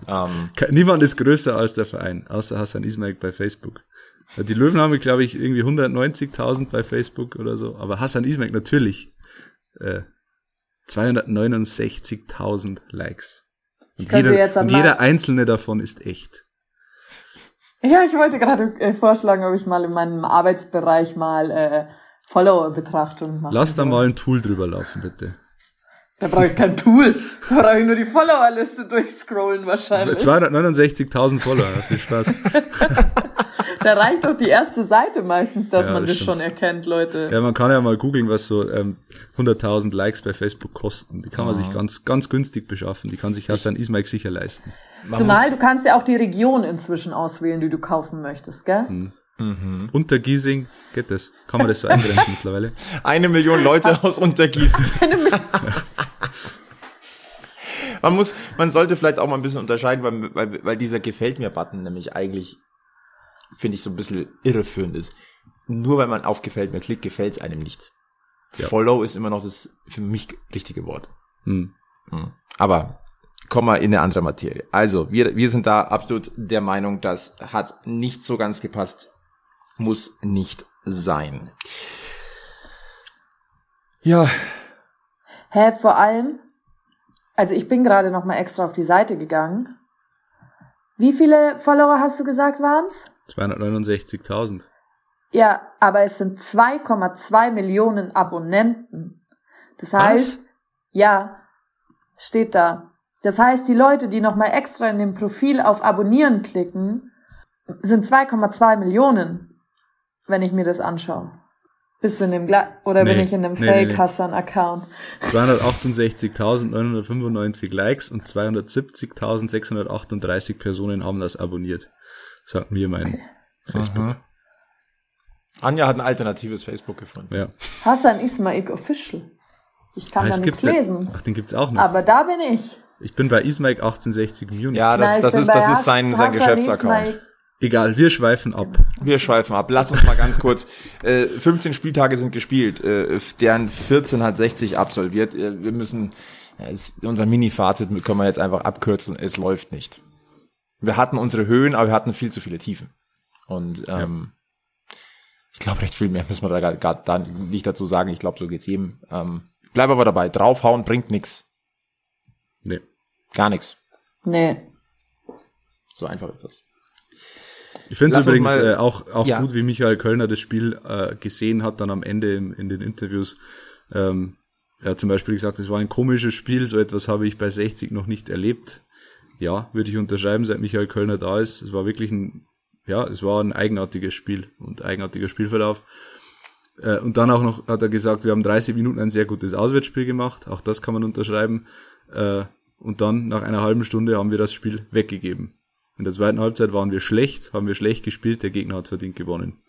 Ähm, Niemand ist größer als der Verein, außer Hassan Ismail bei Facebook. Die Löwen haben, glaube ich, irgendwie 190.000 bei Facebook oder so, aber Hassan Ismail natürlich äh, 269.000 Likes. Und, jeder, und jeder einzelne davon ist echt. Ja, ich wollte gerade äh, vorschlagen, ob ich mal in meinem Arbeitsbereich mal äh, Follower-Betrachtung mache. Lass da mal ein Tool drüber laufen, bitte. Da brauche ich kein Tool. Da brauche ich nur die Follower-Liste durchscrollen wahrscheinlich. 269.000 Follower, viel Spaß. Da reicht doch die erste Seite meistens, dass Ja, man das das schon erkennt, Leute. Ja, man kann ja mal googeln, was so ähm, 100.000 Likes bei Facebook kosten. Die kann man sich ganz, ganz günstig beschaffen. Die kann sich Hassan Ismail sicher leisten. man Zumal du kannst ja auch die Region inzwischen auswählen, die du kaufen möchtest, gell? Hm. Unter Giesing geht das. Kann man das so eingrenzen mittlerweile? eine Million Leute aus Untergießen. man muss, man sollte vielleicht auch mal ein bisschen unterscheiden, weil, weil, weil dieser gefällt mir Button nämlich eigentlich, finde ich, so ein bisschen irreführend ist. Nur weil man auf gefällt mir klickt, gefällt es einem nicht. Ja. Follow ist immer noch das für mich richtige Wort. Hm. Hm. Aber kommen wir in eine andere Materie. Also, wir, wir sind da absolut der Meinung, das hat nicht so ganz gepasst, muss nicht sein. Ja, Hä, vor allem, also ich bin gerade noch mal extra auf die Seite gegangen. Wie viele Follower hast du gesagt waren's? 269.000. Ja, aber es sind 2,2 Millionen Abonnenten. Das heißt, ja, steht da. Das heißt, die Leute, die noch mal extra in dem Profil auf Abonnieren klicken, sind 2,2 Millionen, wenn ich mir das anschaue. Bist du in dem Gla oder bin Nee, ich in dem nee. Fake-Hassan-Account? 268.995 Likes und 270.638 Personen haben das abonniert. Sagt mir mein Facebook. Anja hat ein alternatives Facebook gefunden. Ja. Hassan Ismail Official. Ich kann Ah, da es nichts gibt- lesen. Ach, den gibt's auch noch. Aber da bin ich. Ich bin bei Ismaik 1860 Munich. Ja, das, ich das bin ist, das ist sein, sein Geschäftsaccount. Ismail. Egal, wir schweifen ab. Wir schweifen ab. Lass uns mal ganz kurz. Äh, 15 Spieltage sind gespielt. Äh, deren 14 hat 60 absolviert. Äh, wir müssen, ja, es, unser Mini-Fazit können wir jetzt einfach abkürzen. Es läuft nicht. Wir hatten unsere Höhen, aber wir hatten viel zu viele Tiefen. Und ähm, ich glaube, recht viel mehr müssen wir da gar, gar da nicht dazu sagen. Ich glaube, so geht's jedem. Ähm, bleib aber dabei. Draufhauen bringt nix. Nee. Gar nix. Nee. So einfach ist das. Ich finde es übrigens mal- äh, auch, auch Ja. gut, wie Michael Kölner das Spiel äh, gesehen hat, dann am Ende in, in den Interviews. Ähm, er hat zum Beispiel gesagt, es war ein komisches Spiel, so etwas habe ich bei 60 noch nicht erlebt. Ja, würde ich unterschreiben, seit Michael Kölner da ist. Es war wirklich ein, ja, es war ein eigenartiges Spiel und eigenartiger Spielverlauf. Äh, und dann auch noch hat er gesagt, wir haben 30 Minuten ein sehr gutes Auswärtsspiel gemacht. Auch das kann man unterschreiben. Äh, und dann nach einer halben Stunde haben wir das Spiel weggegeben. In der zweiten Halbzeit waren wir schlecht, haben wir schlecht gespielt, der Gegner hat verdient gewonnen.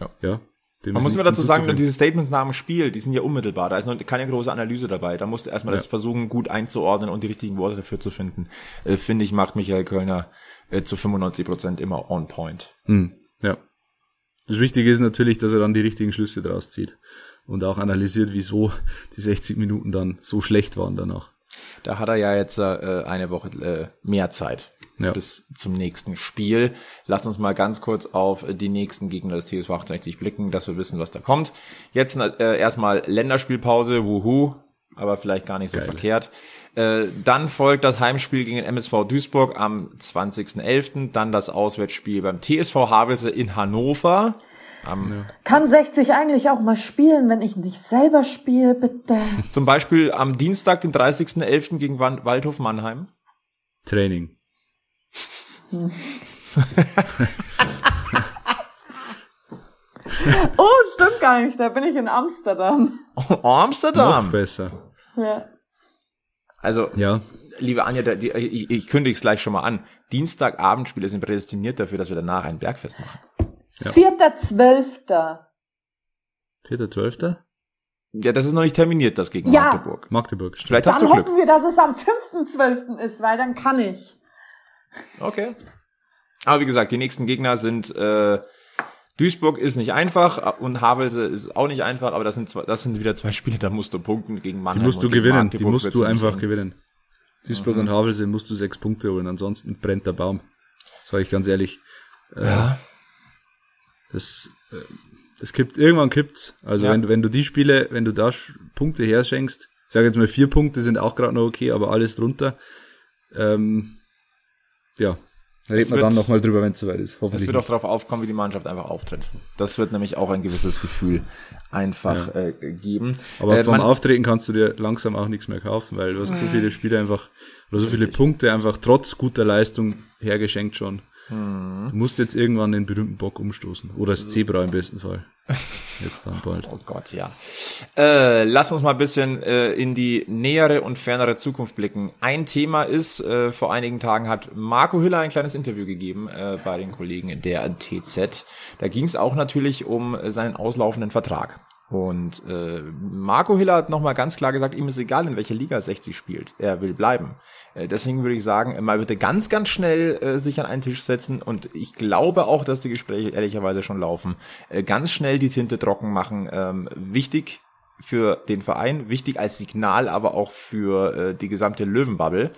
Ja. Ja. Man muss nichts dazu sagen, diese Statements nach dem Spiel, die sind ja unmittelbar. Da ist noch keine große Analyse dabei. Da musst du erstmal das Ja. versuchen, gut einzuordnen und die richtigen Worte dafür zu finden. Äh, Finde ich, macht Michael Kölner äh, zu 95 Prozent immer on point. Hm, ja. Das Wichtige ist natürlich, dass er dann die richtigen Schlüsse draus zieht und auch analysiert, wieso die 60 Minuten dann so schlecht waren danach. Da hat er ja jetzt äh, eine Woche äh, mehr Zeit Ja. bis zum nächsten Spiel. Lass uns mal ganz kurz auf die nächsten Gegner des TSV 68 blicken, dass wir wissen, was da kommt. Jetzt äh, erstmal Länderspielpause, wuhu, aber vielleicht gar nicht so Geil. verkehrt. Äh, dann folgt das Heimspiel gegen den MSV Duisburg am 20.11., dann das Auswärtsspiel beim TSV Havelse in Hannover. Kann 60 eigentlich auch mal spielen, wenn ich nicht selber spiele, bitte? Zum Beispiel am Dienstag, den 30.11. gegen Waldhof Mannheim. Training. Oh, stimmt gar nicht, da bin ich in Amsterdam. Amsterdam. Noch besser. Ja. Also, Ja. liebe Anja, der, die, ich, ich kündige es gleich schon mal an. Dienstagabendspiele sind prädestiniert dafür, dass wir danach ein Bergfest machen. Vierter Zwölfter. Vierter, Zwölfter? Ja, das ist noch nicht terminiert, das gegen Ja. Magdeburg. Magdeburg. stimmt. Vielleicht hast Dann du Glück. hoffen wir, dass es am 5.12. ist, weil dann kann ich. Okay. Aber wie gesagt, die nächsten Gegner sind äh, Duisburg ist nicht einfach und Havelse ist auch nicht einfach, aber das sind zwei, das sind wieder zwei Spiele, da musst du punkten gegen Die Mannheim. musst du gewinnen, die Magdeburg musst wird's du einfach eng. gewinnen. Duisburg Mhm. und Havelse musst du sechs Punkte holen, ansonsten brennt der Baum. Sag ich ganz ehrlich. Äh, Ja. Das, äh, das kippt, irgendwann kippt's. Also Ja. wenn, du- wenn du die Spiele, wenn du da Punkte herschenkst, ich sage jetzt mal vier Punkte sind auch gerade noch okay, aber alles drunter, ähm, ja, da reden wir dann nochmal drüber, wenn es soweit ist. Es Hoffentlich. wird auch darauf aufkommen, wie die Mannschaft einfach auftritt. Das wird nämlich auch ein gewisses Gefühl einfach äh, geben. Aber äh, vom man- Auftreten kannst du dir langsam auch nichts mehr kaufen, weil du hast so viele Spiele einfach, oder so viele Punkte einfach trotz guter Leistung hergeschenkt schon. Mhm. Du musst jetzt irgendwann den berühmten Bock umstoßen. Oder das Zebra im besten Fall. Jetzt dann bald. Oh Gott, ja. Äh, lass uns mal ein bisschen äh, in die nähere und fernere Zukunft blicken. Ein Thema ist, äh, vor einigen Tagen hat Marco Hüller ein kleines Interview gegeben äh, bei den Kollegen der TZ. Da ging es auch natürlich um seinen auslaufenden Vertrag. Und äh, Marco Hiller hat nochmal ganz klar gesagt, ihm ist egal, in welcher Liga 60 spielt. Er will bleiben. Äh, deswegen würde ich sagen, mal bitte ganz, ganz schnell äh, sich an einen Tisch setzen. Und ich glaube auch, dass die Gespräche ehrlicherweise schon laufen. Äh, ganz schnell die Tinte trocken machen. Ähm, wichtig für den Verein, wichtig als Signal, aber auch für äh, die gesamte Löwenbubble.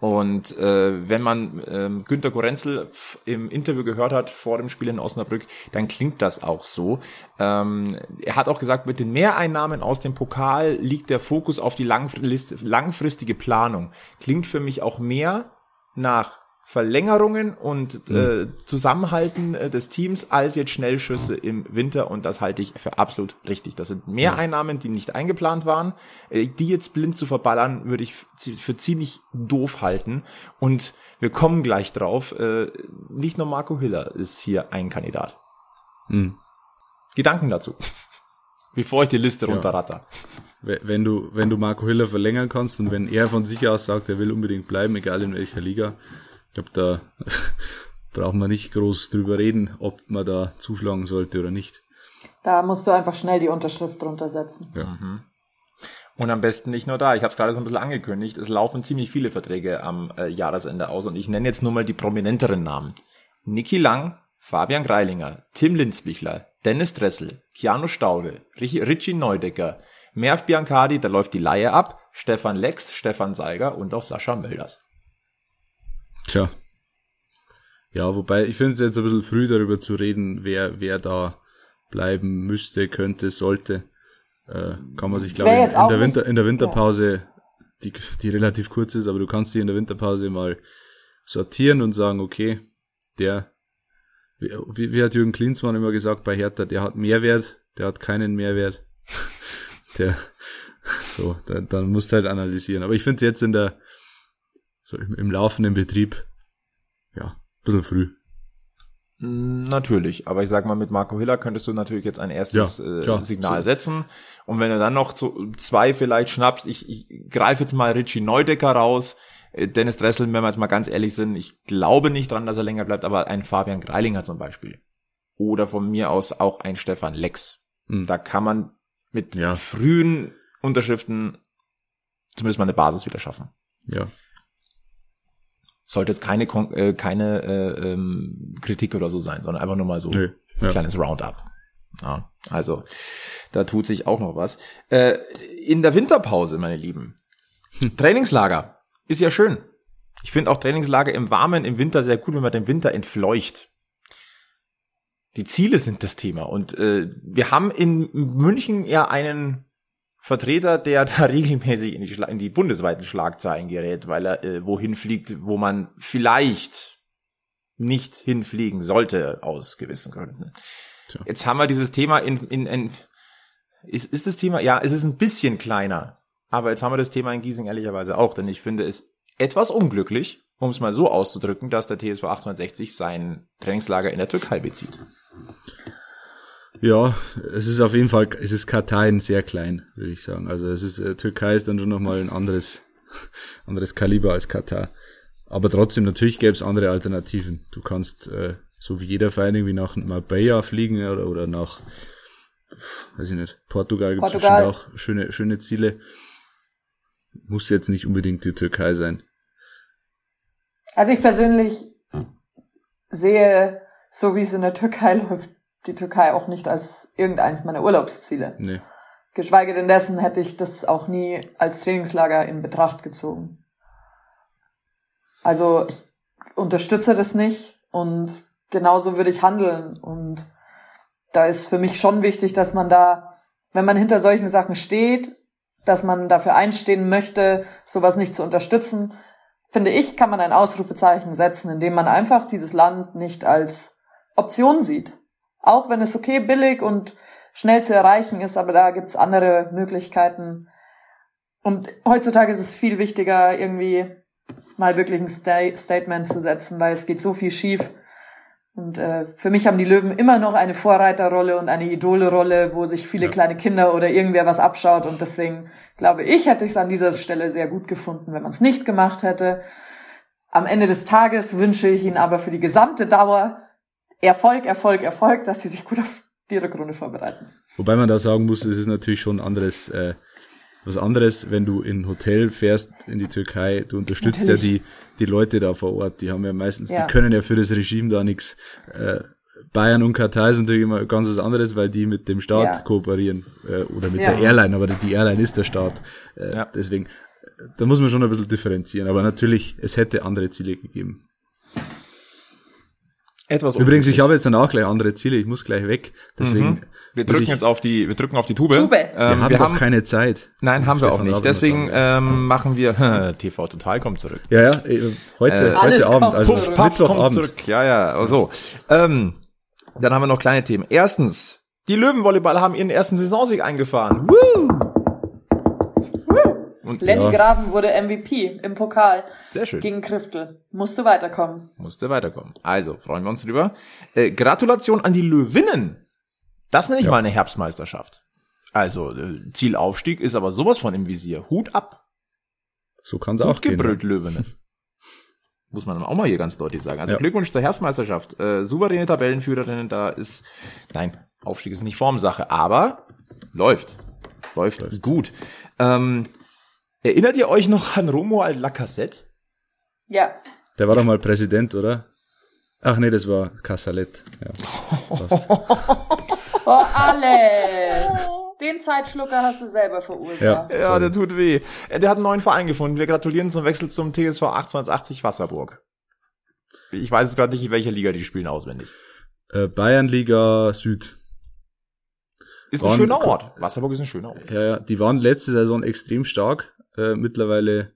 Und äh, wenn man ähm, Günter Gorenzel im Interview gehört hat vor dem Spiel in Osnabrück, dann klingt das auch so. Ähm, er hat auch gesagt, mit den Mehreinnahmen aus dem Pokal liegt der Fokus auf die langfrist- langfristige Planung. Klingt für mich auch mehr nach Verlängerungen und äh, Zusammenhalten äh, des Teams als jetzt Schnellschüsse im Winter und das halte ich für absolut richtig. Das sind Mehreinnahmen, die nicht eingeplant waren. Äh, die jetzt blind zu verballern, würde ich für ziemlich doof halten. Und wir kommen gleich drauf. Äh, nicht nur Marco Hiller ist hier ein Kandidat. Hm. Gedanken dazu. Bevor ich die Liste Ja. runterratter. We- Wenn du, wenn du Marco Hiller verlängern kannst und wenn er von sich aus sagt, er will unbedingt bleiben, egal in welcher Liga, ich glaube, da brauchen wir nicht groß drüber reden, ob man da zuschlagen sollte oder nicht. Da musst du einfach schnell die Unterschrift drunter setzen. Ja. Und am besten nicht nur da. Ich habe es gerade so ein bisschen angekündigt. Es laufen ziemlich viele Verträge am äh, Jahresende aus und ich nenne jetzt nur mal die prominenteren Namen. Niki Lang, Fabian Greilinger, Tim Linzbichler, Dennis Dressel, Keanu Staude, Richie Neudecker, Merv Biancardi, da läuft die Laie ab, Stefan Lex, Stefan Seiger und auch Sascha Mölders. Tja. Ja, wobei ich finde es jetzt ein bisschen früh darüber zu reden, wer, wer da bleiben müsste, könnte, sollte. Äh, kann man sich, glaube ich, in, in, der Winter, in der Winterpause, die, die relativ kurz ist, aber du kannst die in der Winterpause mal sortieren und sagen, okay, der, wie, wie hat Jürgen Klinsmann immer gesagt bei Hertha, der hat Mehrwert, der hat keinen Mehrwert. der, so, dann, dann musst du halt analysieren. Aber ich finde es jetzt in der, so im, im laufenden Betrieb, ja, ein bisschen früh. Natürlich, aber ich sag mal, mit Marco Hiller könntest du natürlich jetzt ein erstes ja, klar, äh, Signal so. setzen. Und wenn du dann noch zu, zwei vielleicht schnappst, ich, ich greife jetzt mal Richie Neudecker raus, äh, Dennis Dressel, wenn wir jetzt mal ganz ehrlich sind, ich glaube nicht dran, dass er länger bleibt, aber ein Fabian Greilinger zum Beispiel. Oder von mir aus auch ein Stefan Lex. Mhm. Da kann man mit ja. frühen Unterschriften zumindest mal eine Basis wieder schaffen. Ja sollte es keine äh, keine äh, ähm, Kritik oder so sein, sondern einfach nur mal so nee, ja. ein kleines Roundup. Ja, also da tut sich auch noch was. Äh, in der Winterpause, meine Lieben, hm. Trainingslager ist ja schön. Ich finde auch Trainingslager im Warmen im Winter sehr gut, wenn man den Winter entfleucht. Die Ziele sind das Thema und äh, wir haben in München ja einen Vertreter, der da regelmäßig in die, in die bundesweiten Schlagzeilen gerät, weil er äh, wohin fliegt, wo man vielleicht nicht hinfliegen sollte aus gewissen Gründen. Tja. Jetzt haben wir dieses Thema in, in, in ist, ist das Thema, ja, es ist ein bisschen kleiner, aber jetzt haben wir das Thema in Giesing ehrlicherweise auch, denn ich finde es etwas unglücklich, um es mal so auszudrücken, dass der TSV 1860 sein Trainingslager in der Türkei bezieht. Ja, es ist auf jeden Fall, es ist Karteien sehr klein, würde ich sagen. Also es ist, äh, Türkei ist dann schon nochmal ein anderes, anderes Kaliber als Katar. Aber trotzdem, natürlich gäbe es andere Alternativen. Du kannst, äh, so wie jeder Verein, irgendwie nach Marbella fliegen oder, oder nach, weiß ich nicht, Portugal gibt es auch schöne, schöne Ziele. Muss jetzt nicht unbedingt die Türkei sein. Also ich persönlich sehe, so wie es in der Türkei läuft, die Türkei auch nicht als irgendeins meiner Urlaubsziele. Nee. Geschweige denn dessen hätte ich das auch nie als Trainingslager in Betracht gezogen. Also ich unterstütze das nicht und genauso würde ich handeln. Und da ist für mich schon wichtig, dass man da, wenn man hinter solchen Sachen steht, dass man dafür einstehen möchte, sowas nicht zu unterstützen, finde ich, kann man ein Ausrufezeichen setzen, indem man einfach dieses Land nicht als Option sieht. Auch wenn es okay billig und schnell zu erreichen ist, aber da gibt's andere Möglichkeiten. Und heutzutage ist es viel wichtiger, irgendwie mal wirklich ein Sta Statement zu setzen, weil es geht so viel schief. Und äh, für mich haben die Löwen immer noch eine Vorreiterrolle und eine Idole-Rolle, wo sich viele ja. kleine Kinder oder irgendwer was abschaut. Und deswegen glaube ich, hätte ich es an dieser Stelle sehr gut gefunden, wenn man es nicht gemacht hätte. Am Ende des Tages wünsche ich Ihnen aber für die gesamte Dauer Erfolg, Erfolg, Erfolg, dass sie sich gut auf die Rückrunde vorbereiten. Wobei man da sagen muss, es ist natürlich schon anderes, äh, was anderes, wenn du in ein Hotel fährst in die Türkei, du unterstützt natürlich. ja die, die Leute da vor Ort, die haben ja meistens, ja. die können ja für das Regime da nichts. Äh, Bayern und Katar sind natürlich immer ganz was anderes, weil die mit dem Staat ja. kooperieren äh, oder mit ja. der Airline, aber die Airline ist der Staat. Äh, ja. Deswegen, da muss man schon ein bisschen differenzieren. Aber natürlich, es hätte andere Ziele gegeben etwas Übrigens, ich habe jetzt dann auch gleich andere Ziele, ich muss gleich weg. Deswegen. Mhm. Wir drücken jetzt auf die, wir drücken auf die Tube. Tube. Ähm, wir haben wir haben, keine Zeit. Nein, haben wir auch nicht. Deswegen ähm, machen wir TV Total kommt zurück. Ja, ja, äh, heute, äh, heute Abend, also Puff, Puff kommt zurück. Ja, ja, also. Ähm, dann haben wir noch kleine Themen. Erstens, die Löwenvolleyballer haben ihren ersten Saisonsieg eingefahren. Woo! Und Lenny ja. Graben wurde MVP im Pokal. Sehr schön. Gegen Kriftel. Musste weiterkommen. Musste weiterkommen. Also, freuen wir uns drüber. Äh, Gratulation an die Löwinnen. Das nenne ich ja. mal eine Herbstmeisterschaft. Also, äh, Zielaufstieg ist aber sowas von im Visier. Hut ab. So kann es auch gehen. gebrüllt, Löwinnen. Muss man auch mal hier ganz deutlich sagen. Also ja. Glückwunsch zur Herbstmeisterschaft. Äh, souveräne Tabellenführerinnen, da ist, nein, Aufstieg ist nicht Formsache, aber läuft. Läuft, läuft. gut. Ähm, erinnert ihr euch noch an Romuald Lacassette? Ja. Der war doch mal Präsident, oder? Ach nee, das war Casalet. Ja. Oh, alle! Den Zeitschlucker hast du selber verursacht. Ja. Ja, der tut weh. Äh, Der hat einen neuen Verein gefunden. Wir gratulieren zum Wechsel zum TSV 1880 Wasserburg. Ich weiß jetzt gerade nicht, in welcher Liga die spielen auswendig. Äh, Bayernliga Süd. Ist ein Waren- schöner Ort. Wasserburg ist ein schöner Ort. Ja, ja, die waren letzte Saison extrem stark. Äh, mittlerweile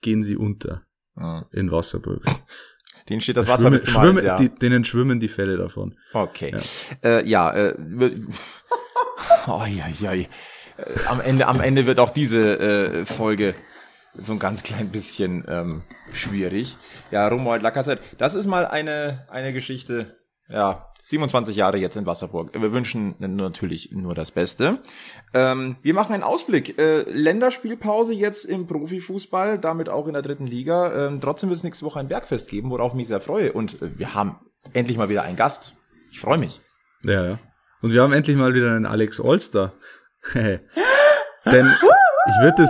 gehen sie unter Mhm. in Wasserburg. Denen steht das Wasser schwimmen, bis zum schwimmen, Hals, ja. die, denen schwimmen die Fälle davon. Okay. Ja, äh, ja äh, oh, ja, ja, am Ende, am Ende wird auch diese äh, Folge so ein ganz klein bisschen ähm, schwierig. Ja, Romuald Lacassette, das ist mal eine, eine Geschichte, ja, 27 Jahre jetzt in Wasserburg. Wir wünschen natürlich nur das Beste. Ähm, wir machen einen Ausblick. Äh, Länderspielpause jetzt im Profifußball, damit auch in der dritten Liga. Ähm, trotzdem wird es nächste Woche ein Bergfest geben, worauf ich mich sehr freue. Und äh, wir haben endlich mal wieder einen Gast. Ich freue mich. Ja, ja. Und wir haben endlich mal wieder einen Alex Allstar. Denn ich würde äh,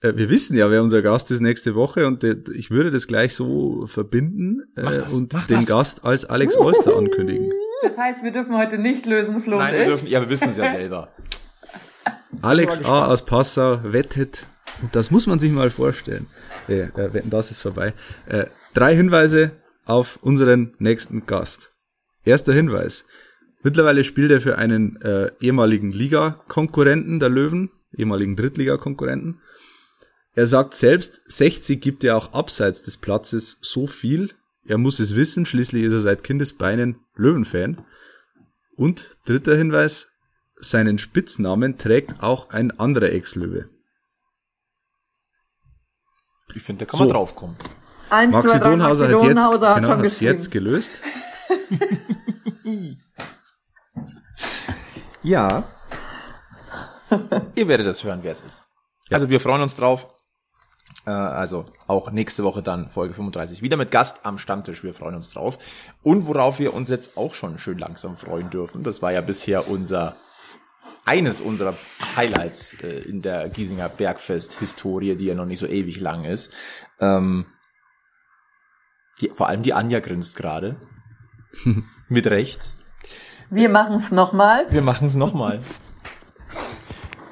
wir wissen ja, wer unser Gast ist nächste Woche und äh, ich würde das gleich so verbinden äh, das, und den das. Gast als Alex Allstar ankündigen. Das heißt, wir dürfen heute nicht lösen, Flo Nein, wir dürfen, ja, wir wissen es ja selber. Alex A. aus Passau wettet, und das muss man sich mal vorstellen. Äh, äh, wetten, das ist vorbei. Äh, drei Hinweise auf unseren nächsten Gast. Erster Hinweis. Mittlerweile spielt er für einen äh, ehemaligen Liga-Konkurrenten der Löwen, ehemaligen Drittliga-Konkurrenten. Er sagt selbst, 60 gibt er auch abseits des Platzes so viel. Er muss es wissen, schließlich ist er seit Kindesbeinen Löwenfan. Und dritter Hinweis, seinen Spitznamen trägt auch ein anderer Ex-Löwe. Ich finde, da kann So. man draufkommen. Eins, Maxi zwei, drei, Donhauser Maxi hat jetzt, Donhauser hat genau, geschrieben. jetzt gelöst. Ja. Ihr werdet es hören, wer es ist. Also wir freuen uns drauf. Äh, also auch nächste Woche dann Folge 35 wieder mit Gast am Stammtisch. Wir freuen uns drauf. Und worauf wir uns jetzt auch schon schön langsam freuen dürfen, das war ja bisher unser eines unserer Highlights äh, in der Giesinger Bergfest-Historie, die ja noch nicht so ewig lang ist. Ähm, die, vor allem die Anja grinst gerade. Mit Recht. Wir machen es nochmal. Wir machen es nochmal.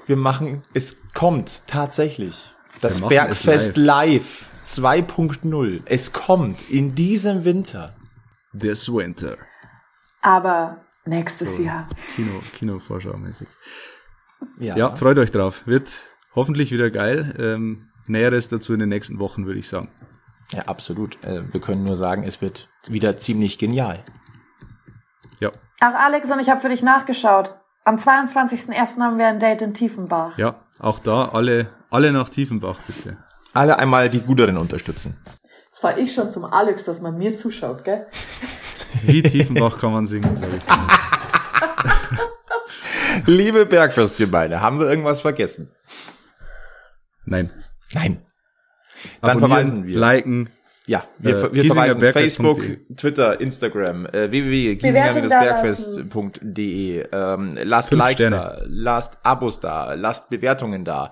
Wir machen, es kommt tatsächlich. Das Bergfest es live 2.0. Es kommt in diesem Winter. This Winter. Aber nächstes Jahr. Kino, Kinovorschau-mäßig. Ja. Ja, freut euch drauf. Wird hoffentlich wieder geil. Ähm, Näheres dazu in den nächsten Wochen, würde ich sagen. ja absolut. Äh, Wir können nur sagen, es wird wieder ziemlich genial. Ja, Ach, Alex, und ich habe für dich nachgeschaut. Am 22.01. haben wir ein Date in Tiefenbach. ja, auch da alle, alle nach Tiefenbach, bitte. Alle einmal die Guteren unterstützen. Das war ich schon zum Alex, dass man mir zuschaut, gell? Wie Tiefenbach kann man singen, sage ich. Liebe Bergfestgemeinde, haben wir irgendwas vergessen? Nein. Nein. Dann Abonnieren, verweisen wir. Liken. Ja, wir, Äh, wir verweisen. Facebook, Twitter, Instagram, äh, www.giesinger-bergfest.de. Ähm, lasst Fünf Likes Sterne. da, lasst Abos da, lasst Bewertungen da.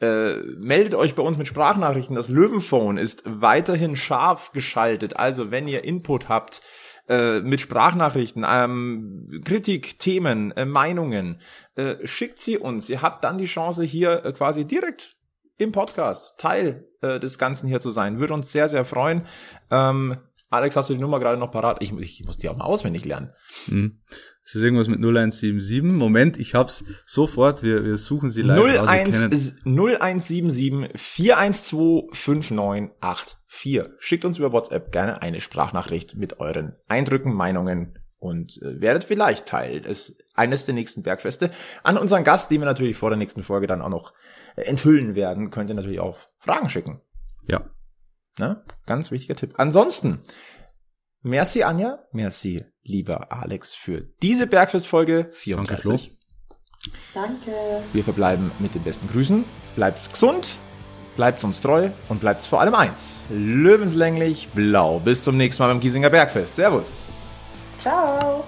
Äh, meldet euch bei uns mit Sprachnachrichten. Das Löwenphone ist weiterhin scharf geschaltet. Also wenn ihr Input habt äh, mit Sprachnachrichten, ähm, Kritik, Themen, äh, Meinungen, äh, schickt sie uns. Ihr habt dann die Chance hier äh, quasi direkt im Podcast Teil äh, des Ganzen hier zu sein. Würde uns sehr, sehr freuen. Ähm, Alex, hast du die Nummer gerade noch parat? Ich, ich muss die auch mal auswendig lernen. Es ist irgendwas mit 0177. Moment, ich hab's sofort. Wir, wir suchen sie live aus. Wir 01, kennen- 0177 412 5984. Schickt uns über WhatsApp gerne eine Sprachnachricht mit euren Eindrücken, Meinungen und äh, werdet vielleicht Teil des eines der nächsten Bergfeste. An unseren Gast, den wir natürlich vor der nächsten Folge dann auch noch enthüllen werden, könnt ihr natürlich auch Fragen schicken. Ja. Ne? Ganz wichtiger Tipp. Ansonsten, merci Anja, merci lieber Alex für diese Bergfest-Folge 34. Flo. Danke. Wir verbleiben mit den besten Grüßen. Bleibt's gesund, bleibt's uns treu und bleibt's vor allem eins. Löwenslänglich blau. Bis zum nächsten Mal beim Giesinger Bergfest. Servus. Ciao.